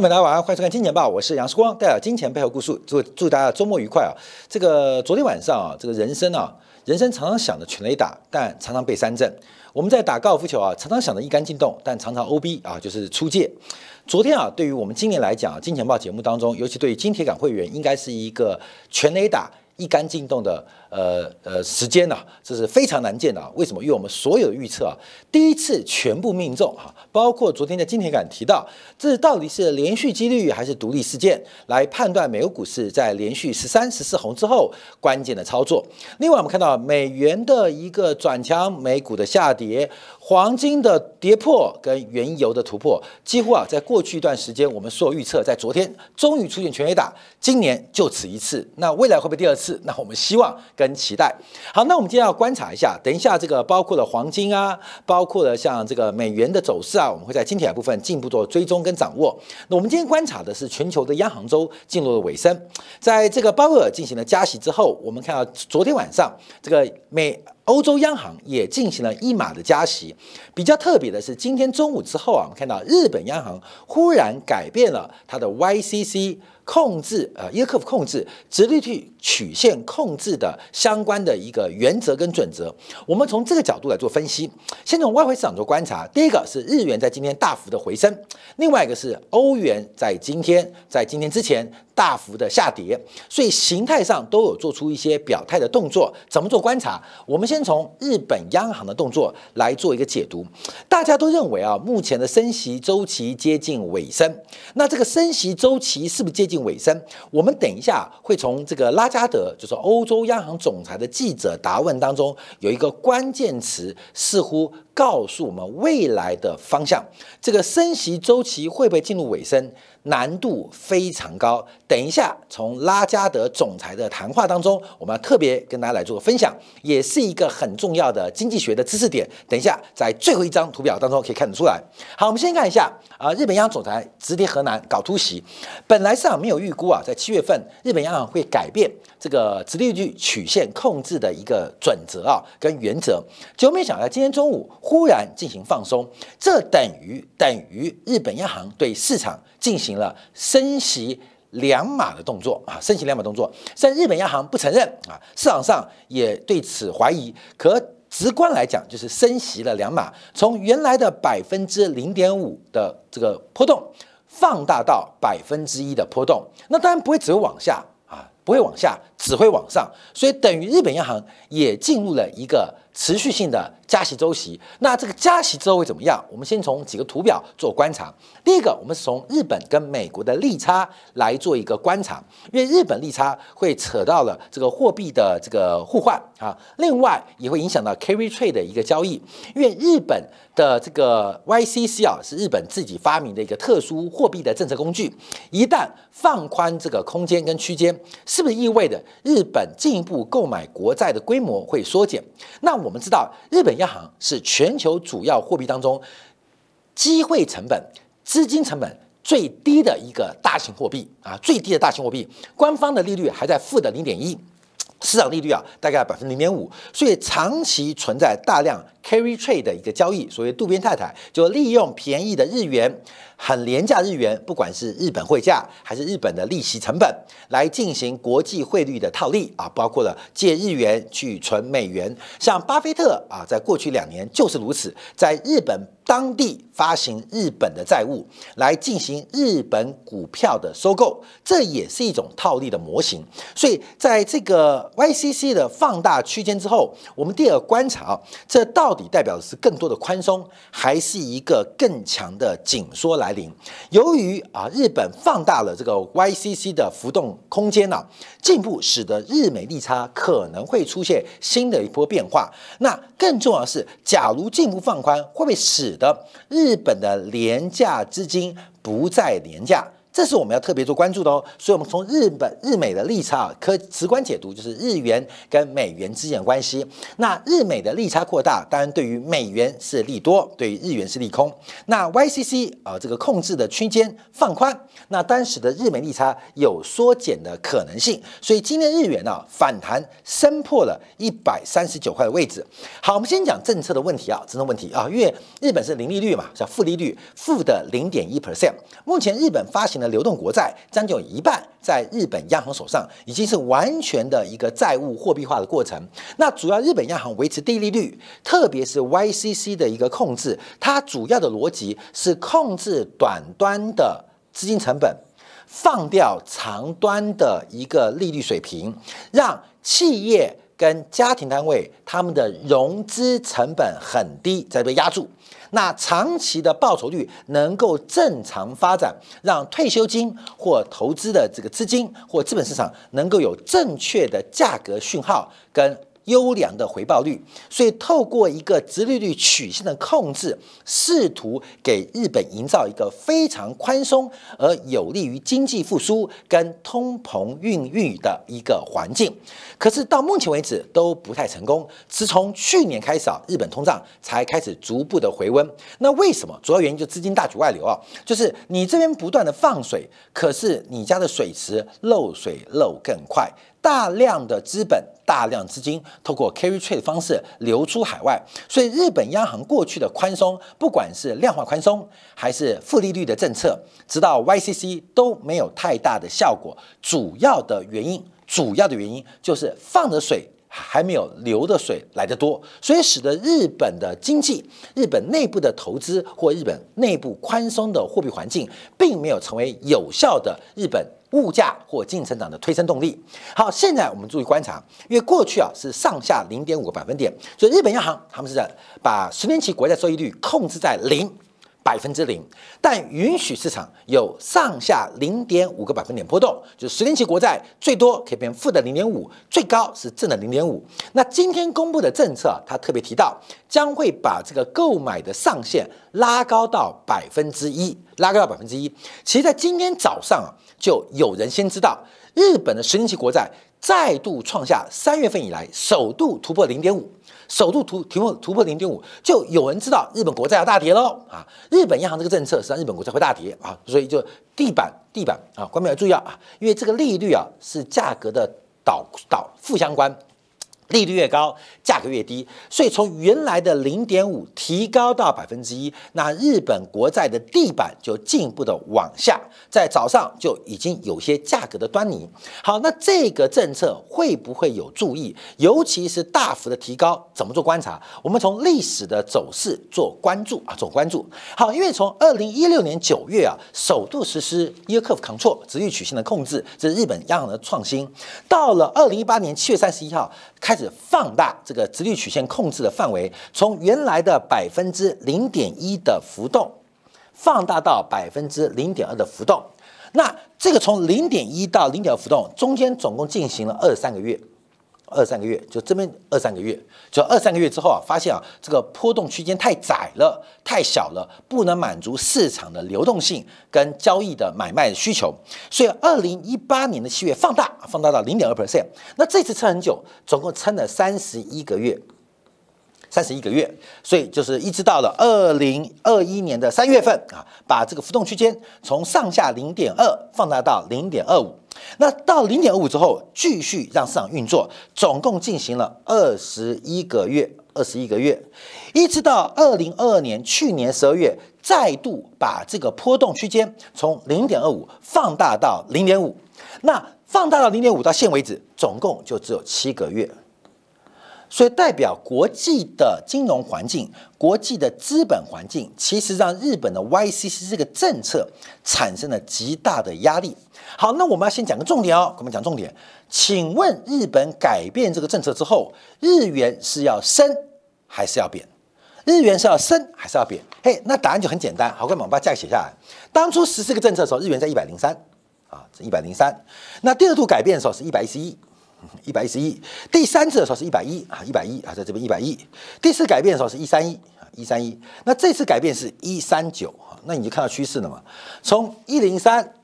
朋友们，大家晚上欢迎收看《金钱报》，我是杨世光，带来金钱背后故事，祝祝大家周末愉快啊！这个昨天晚上啊，这个人生啊，人生常常想着全垒打，但常常被三振。我们在打高尔夫球啊，常常想着一杆进洞，但常常 OB 啊，就是出界。昨天啊，对于我们今年来讲，《金钱报》节目当中，尤其对于金铁杆会员，应该是一个全垒打一杆进洞的。呃呃，时间呢，这是非常难见的啊！为什么？因为我们所有的预测啊，第一次全部命中哈，包括昨天的今天敢提到，这到底是连续几率还是独立事件来判断美国股市在连续十三、十四红之后关键的操作。另外，我们看到美元的一个转强，美股的下跌，黄金的跌破跟原油的突破，几乎啊，在过去一段时间，我们所有预测在昨天终于出现全 A 打，今年就此一次，那未来会不会第二次？那我们希望。跟期待，好，那我们今天要观察一下，等一下这个包括了黄金啊，包括了像这个美元的走势啊，我们会在今天的部分进一步做追踪跟掌握。那我们今天观察的是全球的央行周进入了尾声，在这个鲍威尔进行了加息之后，我们看到昨天晚上这个美欧洲央行也进行了一码的加息。比较特别的是，今天中午之后啊，我们看到日本央行忽然改变了它的 YCC。控制呃，一个客服控制直率去曲线控制的相关的一个原则跟准则，我们从这个角度来做分析。先从外汇市场做观察，第一个是日元在今天大幅的回升，另外一个是欧元在今天在今天之前大幅的下跌，所以形态上都有做出一些表态的动作。怎么做观察？我们先从日本央行的动作来做一个解读。大家都认为啊，目前的升息周期接近尾声，那这个升息周期是不是接近？尾声，我们等一下会从这个拉加德，就是欧洲央行总裁的记者答问当中，有一个关键词，似乎告诉我们未来的方向。这个升息周期会不会进入尾声？难度非常高。等一下，从拉加德总裁的谈话当中，我们要特别跟大家来做个分享，也是一个很重要的经济学的知识点。等一下，在最后一张图表当中可以看得出来。好，我们先看一下啊，日本央行总裁直跌河南搞突袭。本来市场没有预估啊，在七月份日本央行会改变这个直利率曲线控制的一个准则啊跟原则，结果没想到今天中午忽然进行放松，这等于等于日本央行对市场进行了升息。两码的动作啊，升息两码动作，虽然日本央行不承认啊，市场上也对此怀疑，可直观来讲就是升息了两码，从原来的百分之零点五的这个波动，放大到百分之一的波动，那当然不会只会往下，不会往下，只会往上，所以等于日本央行也进入了一个持续性的。加息周期，那这个加息之后会怎么样？我们先从几个图表做观察。第一个，我们是从日本跟美国的利差来做一个观察，因为日本利差会扯到了这个货币的这个互换啊，另外也会影响到 carry trade 的一个交易，因为日本的这个 YCC 啊是日本自己发明的一个特殊货币的政策工具，一旦放宽这个空间跟区间，是不是意味着日本进一步购买国债的规模会缩减？那我们知道日本。央行是全球主要货币当中机会成本、资金成本最低的一个大型货币啊，最低的大型货币，官方的利率还在负的零点一，市场利率啊大概百分之零点五，所以长期存在大量 carry trade 的一个交易。所谓渡边太太就利用便宜的日元。很廉价日元，不管是日本汇价还是日本的利息成本，来进行国际汇率的套利啊，包括了借日元去存美元。像巴菲特啊，在过去两年就是如此，在日本当地发行日本的债务，来进行日本股票的收购，这也是一种套利的模型。所以，在这个 YCC 的放大区间之后，我们第二个观察啊，这到底代表的是更多的宽松，还是一个更强的紧缩来临？由于啊，日本放大了这个 YCC 的浮动空间呢，进一步使得日美利差可能会出现新的一波变化。那更重要的是，假如进一步放宽，会不会使得日本的廉价资金不再廉价？这是我们要特别做关注的哦。所以，我们从日本、日美的利差啊，可直观解读就是日元跟美元之间的关系。那日美的利差扩大，当然对于美元是利多，对于日元是利空。那 YCC 啊，这个控制的区间放宽，那当时的日美利差有缩减的可能性。所以今天日元呢反弹升破了一百三十九块的位置。好，我们先讲政策的问题啊，政策问题啊，因为日本是零利率嘛，叫负利率，负的零点一 percent。目前日本发行的流动国债将近有一半在日本央行手上，已经是完全的一个债务货币化的过程。那主要日本央行维持低利率，特别是 YCC 的一个控制，它主要的逻辑是控制短端的资金成本，放掉长端的一个利率水平，让企业跟家庭单位他们的融资成本很低，在被压住。那长期的报酬率能够正常发展，让退休金或投资的这个资金或资本市场能够有正确的价格讯号跟。优良的回报率，所以透过一个直利率曲线的控制，试图给日本营造一个非常宽松而有利于经济复苏跟通膨孕育的一个环境。可是到目前为止都不太成功。是从去年开始啊，日本通胀才开始逐步的回温。那为什么？主要原因就资金大举外流啊，就是你这边不断的放水，可是你家的水池漏水漏更快。大量的资本、大量资金透过 carry trade 的方式流出海外，所以日本央行过去的宽松，不管是量化宽松还是负利率的政策，直到 YCC 都没有太大的效果。主要的原因，主要的原因就是放的水还没有流的水来得多，所以使得日本的经济、日本内部的投资或日本内部宽松的货币环境，并没有成为有效的日本。物价或经济成长的推升动力。好，现在我们注意观察，因为过去啊是上下零点五个百分点，所以日本央行他们是在把十年期国债收益率控制在零。百分之零，但允许市场有上下零点五个百分点波动，就是十年期国债最多可以变负的零点五，最高是正的零点五。那今天公布的政策，它特别提到将会把这个购买的上限拉高到百分之一，拉高到百分之一。其实，在今天早上啊，就有人先知道日本的十年期国债再度创下三月份以来首度突破零点五。首度突突破突破零点五，就有人知道日本国债要大跌喽啊！日本央行这个政策是让日本国债会大跌啊，所以就地板地板啊，观众要注意啊，因为这个利率啊是价格的导导负相关。利率越高，价格越低，所以从原来的零点五提高到百分之一，那日本国债的地板就进一步的往下，在早上就已经有些价格的端倪。好，那这个政策会不会有注意？尤其是大幅的提高，怎么做观察？我们从历史的走势做关注啊，做关注。好，因为从二零一六年九月啊，首度实施 yield curve control 直率曲线的控制，这是日本央行的创新。到了二零一八年七月三十一号开始。放大这个直率曲线控制的范围，从原来的百分之零点一的浮动，放大到百分之零点二的浮动。那这个从零点一到零点二浮动，中间总共进行了二三个月。二三个月，就这边二三个月，就二三个月之后啊，发现啊，这个波动区间太窄了，太小了，不能满足市场的流动性跟交易的买卖的需求，所以二零一八年的七月放大，放大到零点二 percent。那这次撑很久，总共撑了三十一个月，三十一个月，所以就是一直到了二零二一年的三月份啊，把这个浮动区间从上下零点二放大到零点二五。那到零点五之后，继续让市场运作，总共进行了二十一个月，二十一个月，一直到二零二二年去年十二月，再度把这个波动区间从零点二五放大到零点五。那放大到零点五到现为止，总共就只有七个月。所以代表国际的金融环境、国际的资本环境，其实让日本的 YCC 这个政策产生了极大的压力。好，那我们要先讲个重点哦，我们讲重点。请问日本改变这个政策之后，日元是要升还是要贬？日元是要升还是要贬？嘿，那答案就很简单。好，我们把价格写下来。当初实施个政策的时候，日元在一百零三啊，一百零三。那第二度改变的时候是一百一十一。一百一十一，第三次的时候是一百一啊，一百一啊，在这边一百一。第四改变的时候是一三一啊，一三一。那这次改变是一三九啊，那你就看到趋势了嘛？从一零三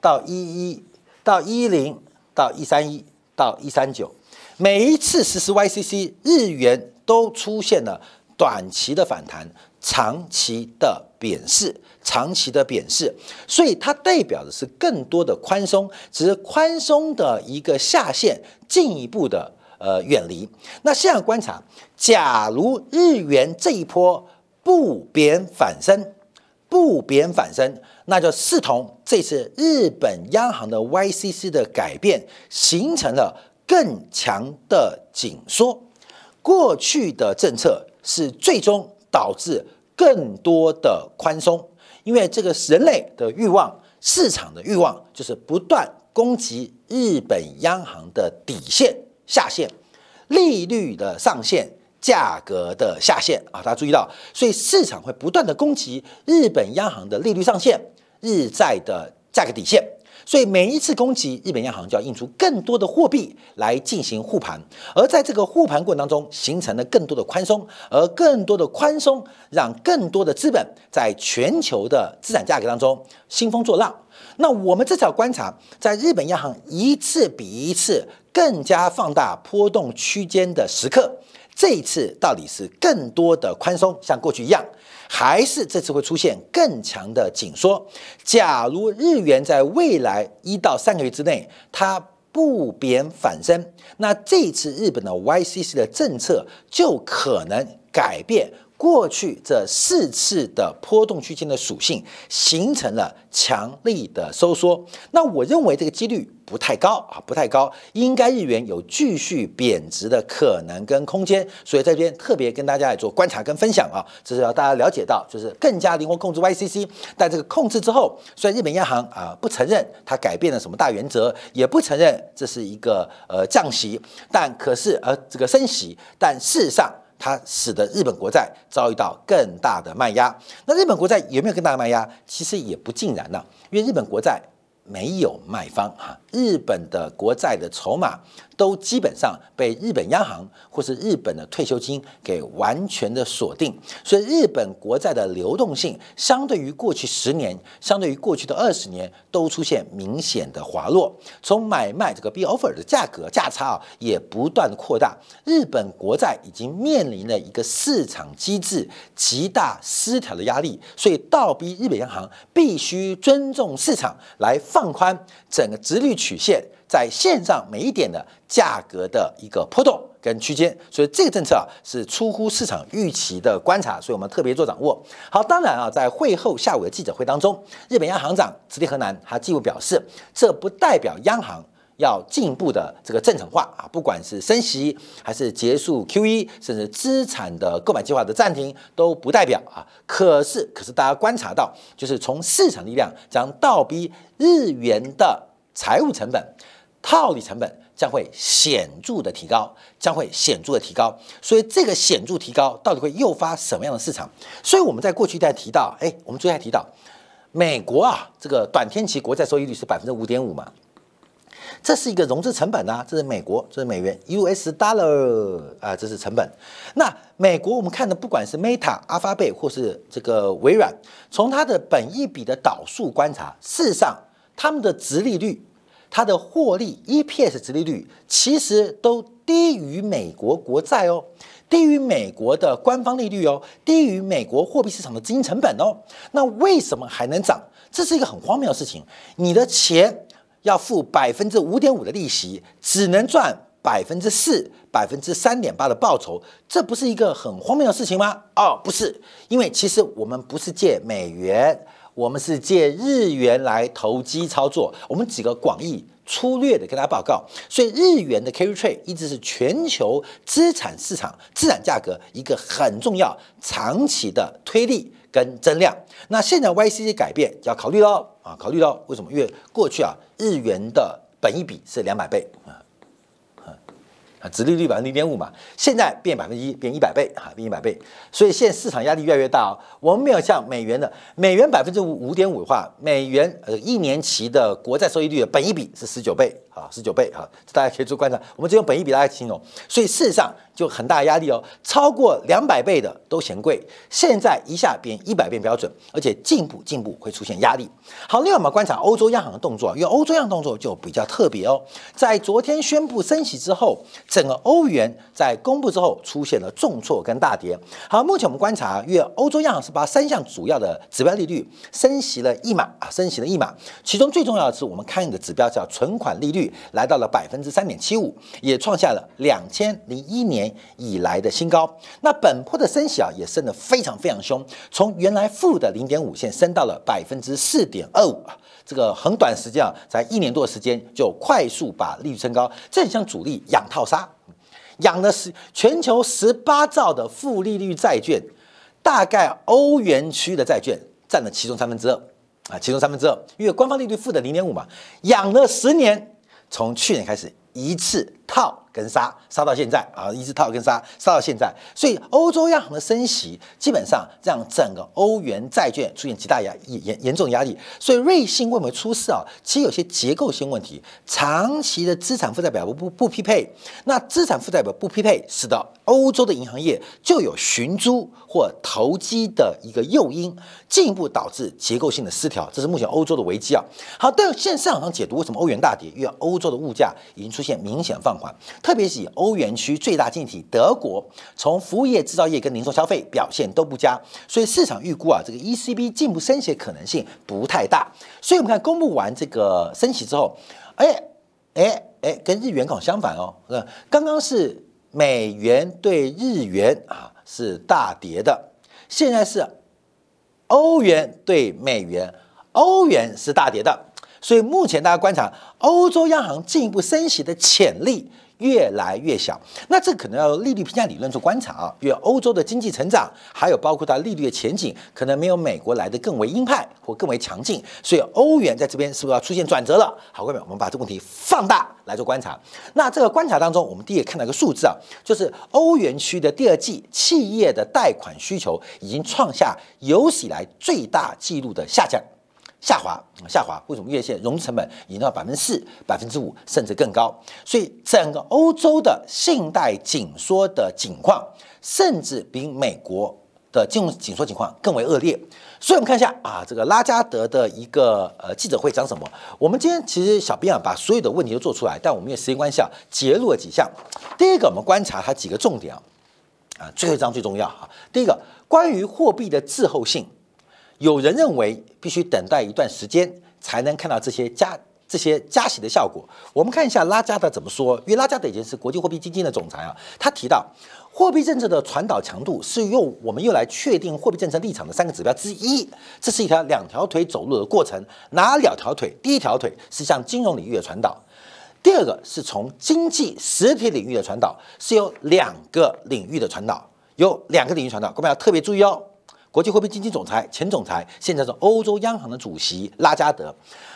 到一一到一零到一三一到一三九，每一次实施 YCC，日元都出现了短期的反弹，长期的贬势，长期的贬势，所以它代表的是更多的宽松，只是宽松的一个下限进一步的呃远离。那现在观察，假如日元这一波不贬反升。不贬反升，那就视同这次日本央行的 YCC 的改变，形成了更强的紧缩。过去的政策是最终导致更多的宽松，因为这个人类的欲望、市场的欲望，就是不断攻击日本央行的底线、下限、利率的上限。价格的下限啊，大家注意到，所以市场会不断的攻击日本央行的利率上限、日债的价格底线，所以每一次攻击，日本央行就要印出更多的货币来进行护盘，而在这个护盘过程当中，形成了更多的宽松，而更多的宽松让更多的资本在全球的资产价格当中兴风作浪。那我们这次要观察，在日本央行一次比一次更加放大波动区间的时刻。这一次到底是更多的宽松，像过去一样，还是这次会出现更强的紧缩？假如日元在未来一到三个月之内它不贬反升，那这一次日本的 YCC 的政策就可能改变。过去这四次的波动区间的属性形成了强力的收缩，那我认为这个几率不太高啊，不太高，应该日元有继续贬值的可能跟空间，所以在这边特别跟大家来做观察跟分享啊，这是要大家了解到，就是更加灵活控制 YCC，但这个控制之后，虽然日本央行啊不承认它改变了什么大原则，也不承认这是一个呃降息，但可是呃这个升息，但事实上。它使得日本国债遭遇到更大的卖压。那日本国债有没有更大的卖压？其实也不尽然呢，因为日本国债没有卖方哈，日本的国债的筹码。都基本上被日本央行或是日本的退休金给完全的锁定，所以日本国债的流动性相对于过去十年，相对于过去的二十年都出现明显的滑落。从买卖这个 B offer 的价格价差啊，也不断的扩大。日本国债已经面临了一个市场机制极大失调的压力，所以倒逼日本央行必须尊重市场来放宽整个直率曲线。在线上每一点的价格的一个波动跟区间，所以这个政策啊是出乎市场预期的观察，所以我们特别做掌握。好，当然啊，在会后下午的记者会当中，日本央行长池立河南他进一步表示，这不代表央行要进一步的这个正常化啊，不管是升息还是结束 QE，甚至资产的购买计划的暂停都不代表啊。可是，可是大家观察到，就是从市场力量将倒逼日元的财务成本。套利成本将会显著的提高，将会显著的提高，所以这个显著提高到底会诱发什么样的市场？所以我们在过去在提到，哎，我们最近提到美国啊，这个短天期国债收益率是百分之五点五嘛，这是一个融资成本啊，这是美国，这是美元，US dollar 啊，这是成本。那美国我们看的不管是 Meta、阿发贝或是这个微软，从它的本益比的导数观察，事实上他们的值利率。它的获利 EPS 值利率其实都低于美国国债哦，低于美国的官方利率哦，低于美国货币市场的资金成本哦。那为什么还能涨？这是一个很荒谬的事情。你的钱要付百分之五点五的利息，只能赚百分之四、百分之三点八的报酬，这不是一个很荒谬的事情吗？哦，不是，因为其实我们不是借美元。我们是借日元来投机操作，我们几个广义粗略的跟大家报告，所以日元的 carry trade 一直是全球资产市场资产价格一个很重要长期的推力跟增量。那现在 YCC 改变要考虑到啊，考虑到为什么？因为过去啊，日元的本益比是两百倍啊。啊，殖利率百分之零点五嘛，现在变百分之一，变一百倍啊，变一百倍，所以现在市场压力越来越大哦。我们没有像美元的，美元百分之五五点五的话，美元呃一年期的国债收益率的本益比是十九倍啊，十九倍啊，大家可以做观察。我们只用本意比大家形容，所以事实上就很大压力哦。超过两百倍的都嫌贵，现在一下变一百倍标准，而且进步进步会出现压力。好，另外我们观察欧洲央行的动作，因为欧洲央行动作就比较特别哦。在昨天宣布升息之后，整个欧元在公布之后出现了重挫跟大跌。好，目前我们观察，因为欧洲央行是把三项主要的指标利率升息了一码啊，升息了一码，其中最重要的是我们看一个指标叫存款利率。来到了百分之三点七五，也创下了两千零一年以来的新高。那本波的升息啊，也升得非常非常凶，从原来负的零点五线升到了百分之四点二五啊，这个很短时间啊，在一年多的时间就快速把利率升高，这很像主力养套杀，养的是全球十八兆的负利率债券，大概欧元区的债券占了其中三分之二啊，其中三分之二，因为官方利率负的零点五嘛，养了十年。从去年开始，一次套。跟杀杀到现在啊，一直套跟杀杀到现在，所以欧洲央行的升息基本上让整个欧元债券出现极大压严严重压力。所以瑞信为什么出事啊？其实有些结构性问题，长期的资产负债表不不匹配，那资产负债表不匹配，使得欧洲的银行业就有寻租或投机的一个诱因，进一步导致结构性的失调。这是目前欧洲的危机啊。好，但现在市场上解读为什么欧元大跌？因为欧洲的物价已经出现明显放缓。特别是以欧元区最大经济体德国，从服务业、制造业跟零售消费表现都不佳，所以市场预估啊，这个 ECB 进一步升息的可能性不太大。所以我们看公布完这个升息之后，哎哎哎，跟日元港相反哦，刚刚是美元对日元啊是大跌的，现在是欧元对美元，欧元是大跌的。所以目前大家观察欧洲央行进一步升息的潜力。越来越小，那这可能要利率评价理论做观察啊。因为欧洲的经济成长，还有包括它利率的前景，可能没有美国来的更为鹰派或更为强劲，所以欧元在这边是不是要出现转折了？好，各位，我们把这个问题放大来做观察。那这个观察当中，我们第一个看到一个数字啊，就是欧元区的第二季企业的贷款需求已经创下有史以来最大纪录的下降。下滑，下滑，为什么？月线融资成本已经到百分之四、百分之五，甚至更高。所以整个欧洲的信贷紧缩的情况，甚至比美国的金融紧缩情况更为恶劣。所以我们看一下啊，这个拉加德的一个呃记者会讲什么？我们今天其实小编啊把所有的问题都做出来，但我们因为时间关系啊，截录了几项。第一个，我们观察它几个重点啊，啊，最后一章最重要啊。第一个，关于货币的滞后性。有人认为必须等待一段时间才能看到这些加这些加息的效果。我们看一下拉加德怎么说，因为拉加德已经是国际货币基金的总裁啊。他提到，货币政策的传导强度是用我们用来确定货币政策立场的三个指标之一。这是一条两条腿走路的过程。哪两条腿？第一条腿是向金融领域的传导，第二个是从经济实体领域的传导，是有两个领域的传导，有两个领域传导，各位要特别注意哦。国际货币基金总裁、前总裁，现在是欧洲央行的主席拉加德，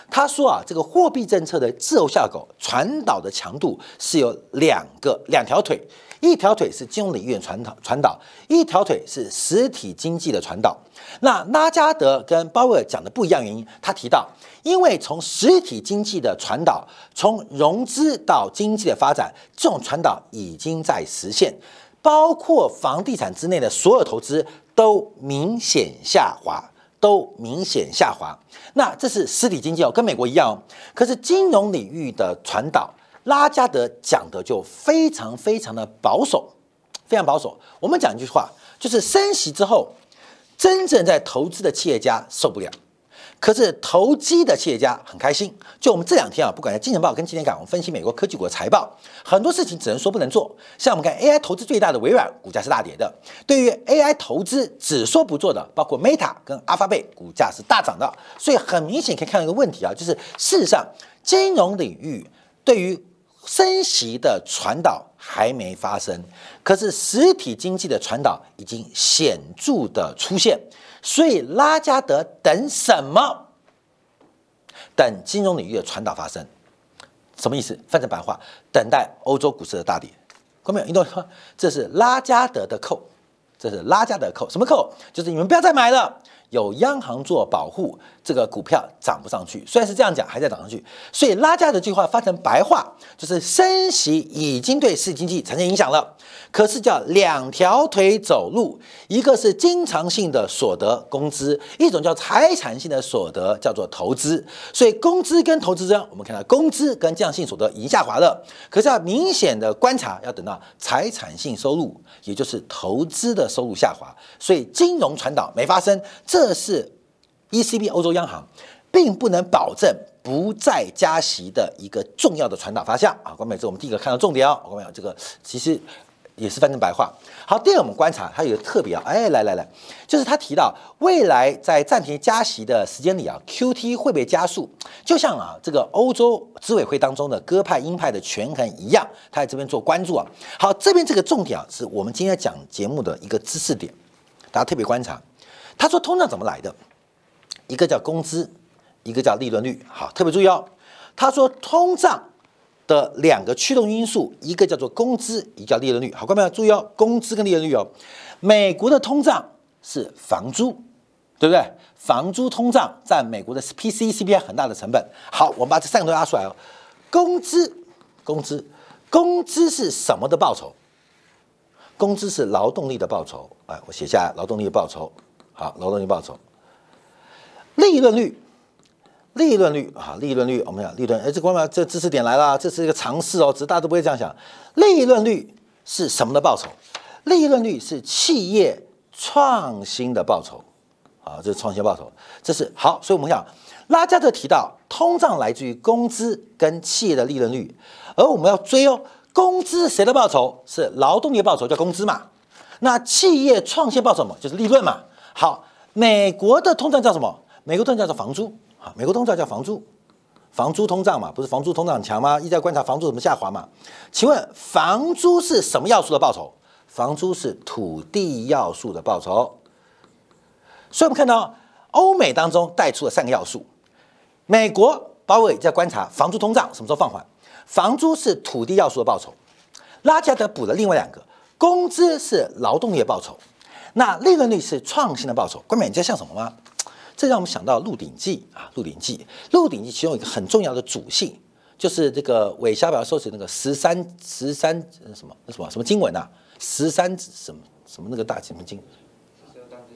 他说啊，这个货币政策的滞后效果传导的强度是有两个两条腿，一条腿是金融领域的传导传导，一条腿是实体经济的传导。那拉加德跟鲍威尔讲的不一样原因，他提到，因为从实体经济的传导，从融资到经济的发展，这种传导已经在实现，包括房地产之内的所有投资。都明显下滑，都明显下滑。那这是实体经济哦，跟美国一样哦。可是金融领域的传导，拉加德讲的就非常非常的保守，非常保守。我们讲一句话，就是升息之后，真正在投资的企业家受不了。可是投机的企业家很开心。就我们这两天啊，不管在《金钱报》跟《今天港》，我们分析美国科技股的财报，很多事情只能说不能做。像我们看 AI 投资最大的微软，股价是大跌的；对于 AI 投资只说不做的，包括 Meta 跟阿法贝，股价是大涨的。所以很明显可以看到一个问题啊，就是事实上金融领域对于升息的传导还没发生，可是实体经济的传导已经显著的出现。所以拉加德等什么？等金融领域的传导发生，什么意思？翻成白话，等待欧洲股市的大跌。各位，你懂吗？这是拉加德的扣，这是拉加德扣，什么扣？就是你们不要再买了。有央行做保护，这个股票涨不上去。虽然是这样讲，还在涨上去。所以拉加的这句话发成白话，就是升息已经对实体经济产生影响了。可是叫两条腿走路，一个是经常性的所得工资，一种叫财产性的所得，叫做投资。所以工资跟投资中，我们看到工资跟经常性所得已经下滑了。可是要明显的观察，要等到财产性收入，也就是投资的收入下滑。所以金融传导没发生，这这是 ECB 欧洲央行并不能保证不再加息的一个重要的传导方向啊。关美，这我们第一个看到重点哦。关美，这个其实。也是翻成白话。好，第二我们观察，它有个特别啊，哎，来来来，就是他提到未来在暂停加息的时间里啊，QT 会被加速，就像啊这个欧洲执委会当中的鸽派鹰派的权衡一样，他在这边做关注啊。好，这边这个重点啊，是我们今天讲节目的一个知识点，大家特别观察。他说通胀怎么来的？一个叫工资，一个叫利润率。好，特别注意哦。他说通胀。的两个驱动因素，一个叫做工资，一个叫利润率。好，各位要注意哦，工资跟利润率哦。美国的通胀是房租，对不对？房租通胀占美国的 P C C P I 很大的成本。好，我们把这三个都拉出来哦。工资，工资，工资是什么的报酬？工资是劳动力的报酬。哎，我写下，劳动力的报酬。好，劳动力报酬。利润率。利润率啊，利润率，我们讲利润，哎，这关嘛，这知识点来了，这是一个常识哦，只是大家都不会这样想。利润率是什么的报酬？利润率是企业创新的报酬，啊，这是创新报酬，这是好。所以我们讲，拉加特提到，通胀来自于工资跟企业的利润率，而我们要追哦，工资谁的报酬？是劳动力报酬，叫工资嘛。那企业创新报酬嘛，就是利润嘛。好，美国的通胀叫什么？美国通胀叫房租。啊，美国通胀叫房租，房租通胀嘛，不是房租通胀强吗？一直在观察房租怎么下滑嘛？请问房租是什么要素的报酬？房租是土地要素的报酬。所以我们看到欧美当中带出了三个要素。美国包括在观察房租通胀什么时候放缓？房租是土地要素的报酬。拉加德补了另外两个，工资是劳动力的报酬，那利润率是创新的报酬。关美，你知道像什么吗？这让我们想到《鹿鼎记》啊，《鹿鼎记》《鹿鼎记》其中一个很重要的主性，就是这个韦小宝收集那个十三十三什么那什么什么经文啊，十三什么什么那个大什么经，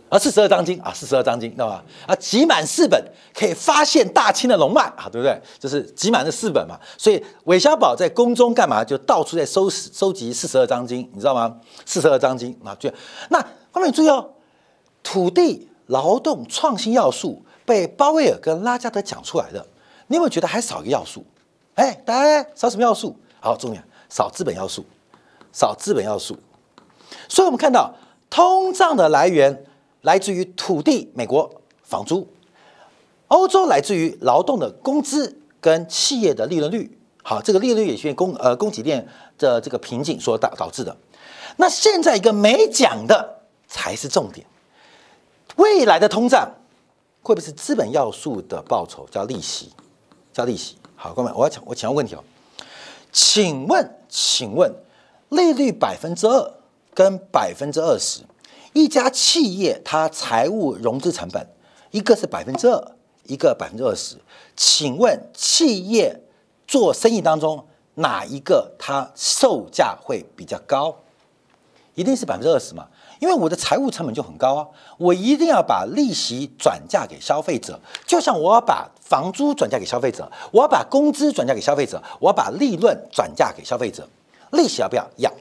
啊，四十二章经啊，四十二章经，知道吧？啊，集满四本可以发现大清的龙脉啊，对不对？就是集满了四本嘛，所以韦小宝在宫中干嘛？就到处在收拾收集四十二章经，你知道吗？四十二章经啊，就那后面注意哦，土地。劳动创新要素被鲍威尔跟拉加德讲出来的，你有没有觉得还少一个要素？哎，大家少什么要素？好，重点少资本要素，少资本要素。所以我们看到通胀的来源来自于土地，美国房租；欧洲来自于劳动的工资跟企业的利润率。好，这个利率也是供呃供给链的这个瓶颈所导导致的。那现在一个没讲的才是重点。未来的通胀会不会是资本要素的报酬？叫利息，叫利息。好，各位，我要请我请问问题哦，请问，请问，利率百分之二跟百分之二十，一家企业它财务融资成本，一个是百分之二，一个百分之二十，请问企业做生意当中哪一个它售价会比较高？一定是百分之二十嘛？因为我的财务成本就很高啊，我一定要把利息转嫁给消费者，就像我要把房租转嫁给消费者，我要把工资转嫁给消费者，我要把利润转嫁给消费者，利息要不要？要。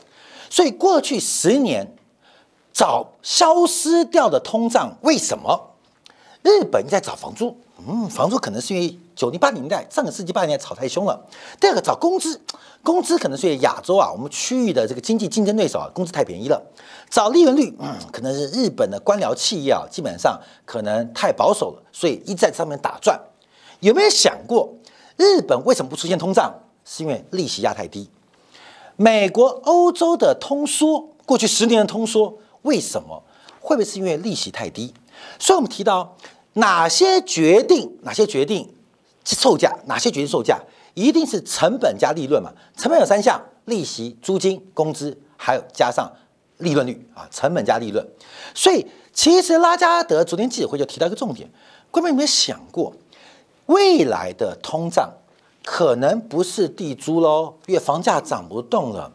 所以过去十年找消失掉的通胀，为什么？日本在找房租，嗯，房租可能是因为九零八零年代上个世纪八十年代炒太凶了。第二个找工资。工资可能是因为亚洲啊，我们区域的这个经济竞争对手啊，工资太便宜了。找利润率，嗯，可能是日本的官僚企业啊，基本上可能太保守了，所以一在上面打转。有没有想过，日本为什么不出现通胀？是因为利息压太低。美国、欧洲的通缩，过去十年的通缩，为什么？会不会是因为利息太低？所以我们提到哪些决定，哪些决定售价，哪些决定售价？一定是成本加利润嘛？成本有三项：利息、租金、工资，还有加上利润率啊，成本加利润。所以其实拉加德昨天记者会就提到一个重点，各位有没有想过，未来的通胀可能不是地租喽，因为房价涨不动了。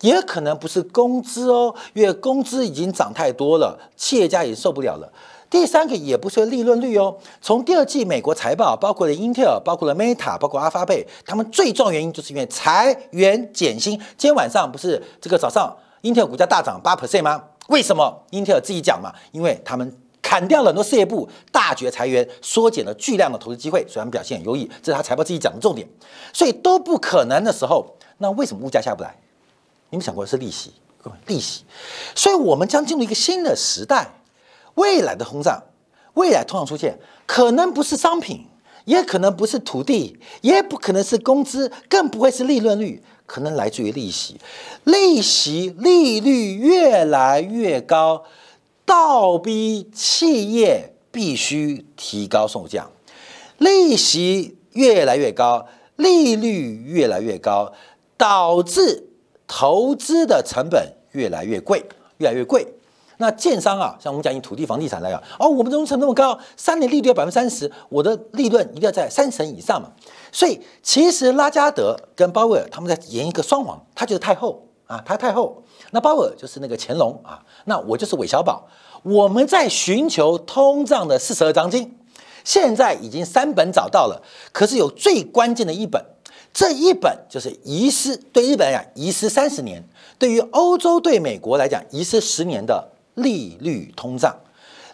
也可能不是工资哦，因为工资已经涨太多了，企业家也受不了了。第三个也不是利润率哦。从第二季美国财报，包括了英特尔，包括了 Meta，包括阿发贝，他们最重要原因就是因为裁员减薪。今天晚上不是这个早上，英特尔股价大涨八 percent 吗？为什么？英特尔自己讲嘛，因为他们砍掉了很多事业部，大举裁员，缩减了巨量的投资机会，所以他们表现很优异。这是他财报自己讲的重点。所以都不可能的时候，那为什么物价下不来？你们想过是利息，各位利息，所以我们将进入一个新的时代。未来的通胀，未来通胀出现，可能不是商品，也可能不是土地，也不可能是工资，更不会是利润率，可能来自于利息。利息利率越来越高，倒逼企业必须提高售价。利息越来越高，利率越来越高，导致。投资的成本越来越贵，越来越贵。那建商啊，像我们讲以土地房地产来讲，哦，我们融资成本那么高，三年利率要百分之三十，我的利润一定要在三成以上嘛。所以其实拉加德跟鲍威尔他们在演一个双簧，他就是太后啊，他太后，那鲍威尔就是那个乾隆啊，那我就是韦小宝。我们在寻求通胀的四十二章经，现在已经三本找到了，可是有最关键的一本。这一本就是遗失，对日本来讲遗失三十年，对于欧洲对美国来讲遗失十年的利率通胀，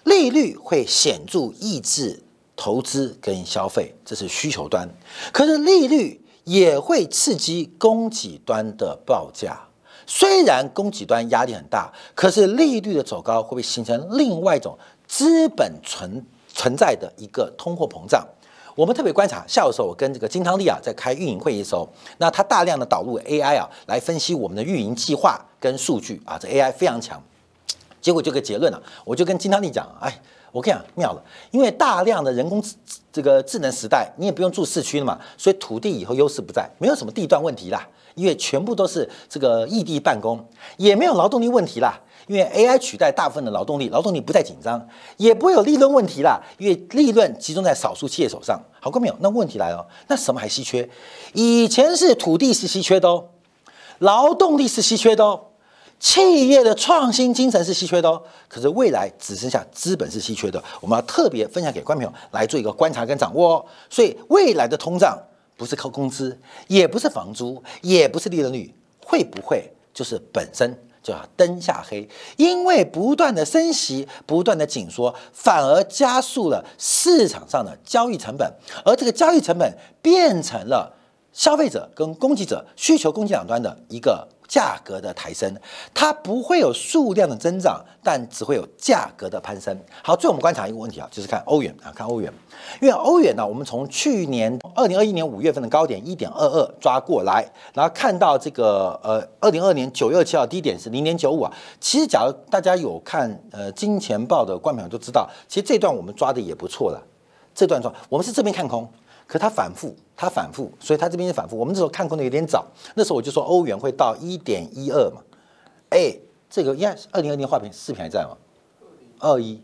利率会显著抑制投资跟消费，这是需求端。可是利率也会刺激供给端的报价，虽然供给端压力很大，可是利率的走高会不会形成另外一种资本存存在的一个通货膨胀？我们特别观察，下午的时候我跟这个金汤力啊在开运营会议的时候，那他大量的导入 AI 啊来分析我们的运营计划跟数据啊，这 AI 非常强。结果就个结论了，我就跟金汤力讲，哎，我跟你讲妙了，因为大量的人工智这个智能时代，你也不用住市区了嘛，所以土地以后优势不在，没有什么地段问题啦，因为全部都是这个异地办公，也没有劳动力问题啦。因为 AI 取代大部分的劳动力，劳动力不再紧张，也不会有利润问题啦。因为利润集中在少数企业手上，好过没有？那问题来了，那什么还稀缺？以前是土地是稀缺的哦，劳动力是稀缺的哦，企业的创新精神是稀缺的哦。可是未来只剩下资本是稀缺的，我们要特别分享给观众朋友来做一个观察跟掌握哦。所以未来的通胀不是靠工资，也不是房租，也不是利润率，会不会就是本身？就要灯下黑，因为不断的升息、不断的紧缩，反而加速了市场上的交易成本，而这个交易成本变成了消费者跟供给者需求供给两端的一个。价格的抬升，它不会有数量的增长，但只会有价格的攀升。好，最后我们观察一个问题啊，就是看欧元啊，看欧元，因为欧元呢，我们从去年二零二一年五月份的高点一点二二抓过来，然后看到这个呃二零二年九月二七号低点是零点九五啊。其实，假如大家有看呃金钱报的观众都知道，其实这段我们抓的也不错了。这段抓，我们是这边看空。可它反复，它反复，所以它这边是反复。我们那时候看空的有点早，那时候我就说欧元会到一点一二嘛，哎，这个应该二零二零画屏视频还在吗？二一。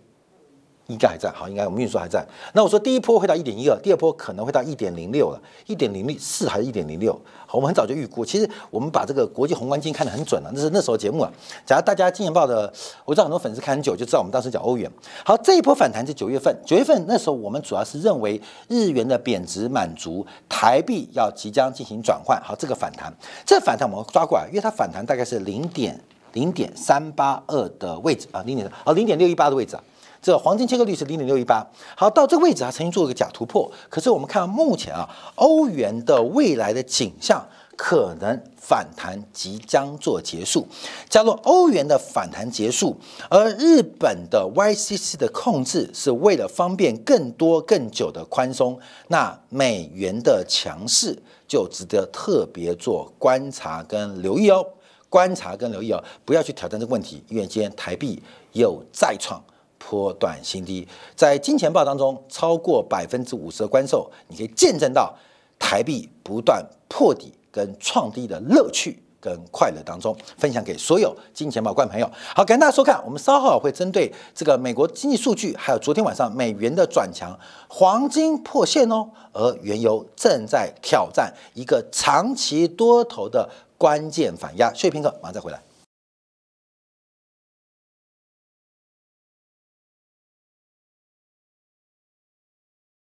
应该还在，好，应该我们运输还在。那我说第一波会到一点一二，第二波可能会到一点零六了，一点零六四还是一点零六？我们很早就预估。其实我们把这个国际宏观经济看得很准了，那是那时候节目啊。假如大家金钱报的，我知道很多粉丝看很久，就知道我们当时讲欧元。好，这一波反弹是九月份，九月份那时候我们主要是认为日元的贬值满足，台币要即将进行转换。好，这个反弹，这反弹我们抓过来，因为它反弹大概是零点零点三八二的位置啊，零点啊零点六一八的位置啊。这黄金切割率是零点六一八，好，到这个位置啊，曾经做了个假突破。可是我们看到目前啊，欧元的未来的景象可能反弹即将做结束。假如欧元的反弹结束，而日本的 YCC 的控制是为了方便更多更久的宽松，那美元的强势就值得特别做观察跟留意哦。观察跟留意哦，不要去挑战这个问题，因为今天台币又再创。波段新低，在金钱报当中超过百分之五十的关售，你可以见证到台币不断破底跟创低的乐趣跟快乐当中，分享给所有金钱宝观众朋友。好，感谢大家收看，我们稍后会针对这个美国经济数据，还有昨天晚上美元的转强，黄金破线哦，而原油正在挑战一个长期多头的关键反压。谢谢平哥，马上再回来。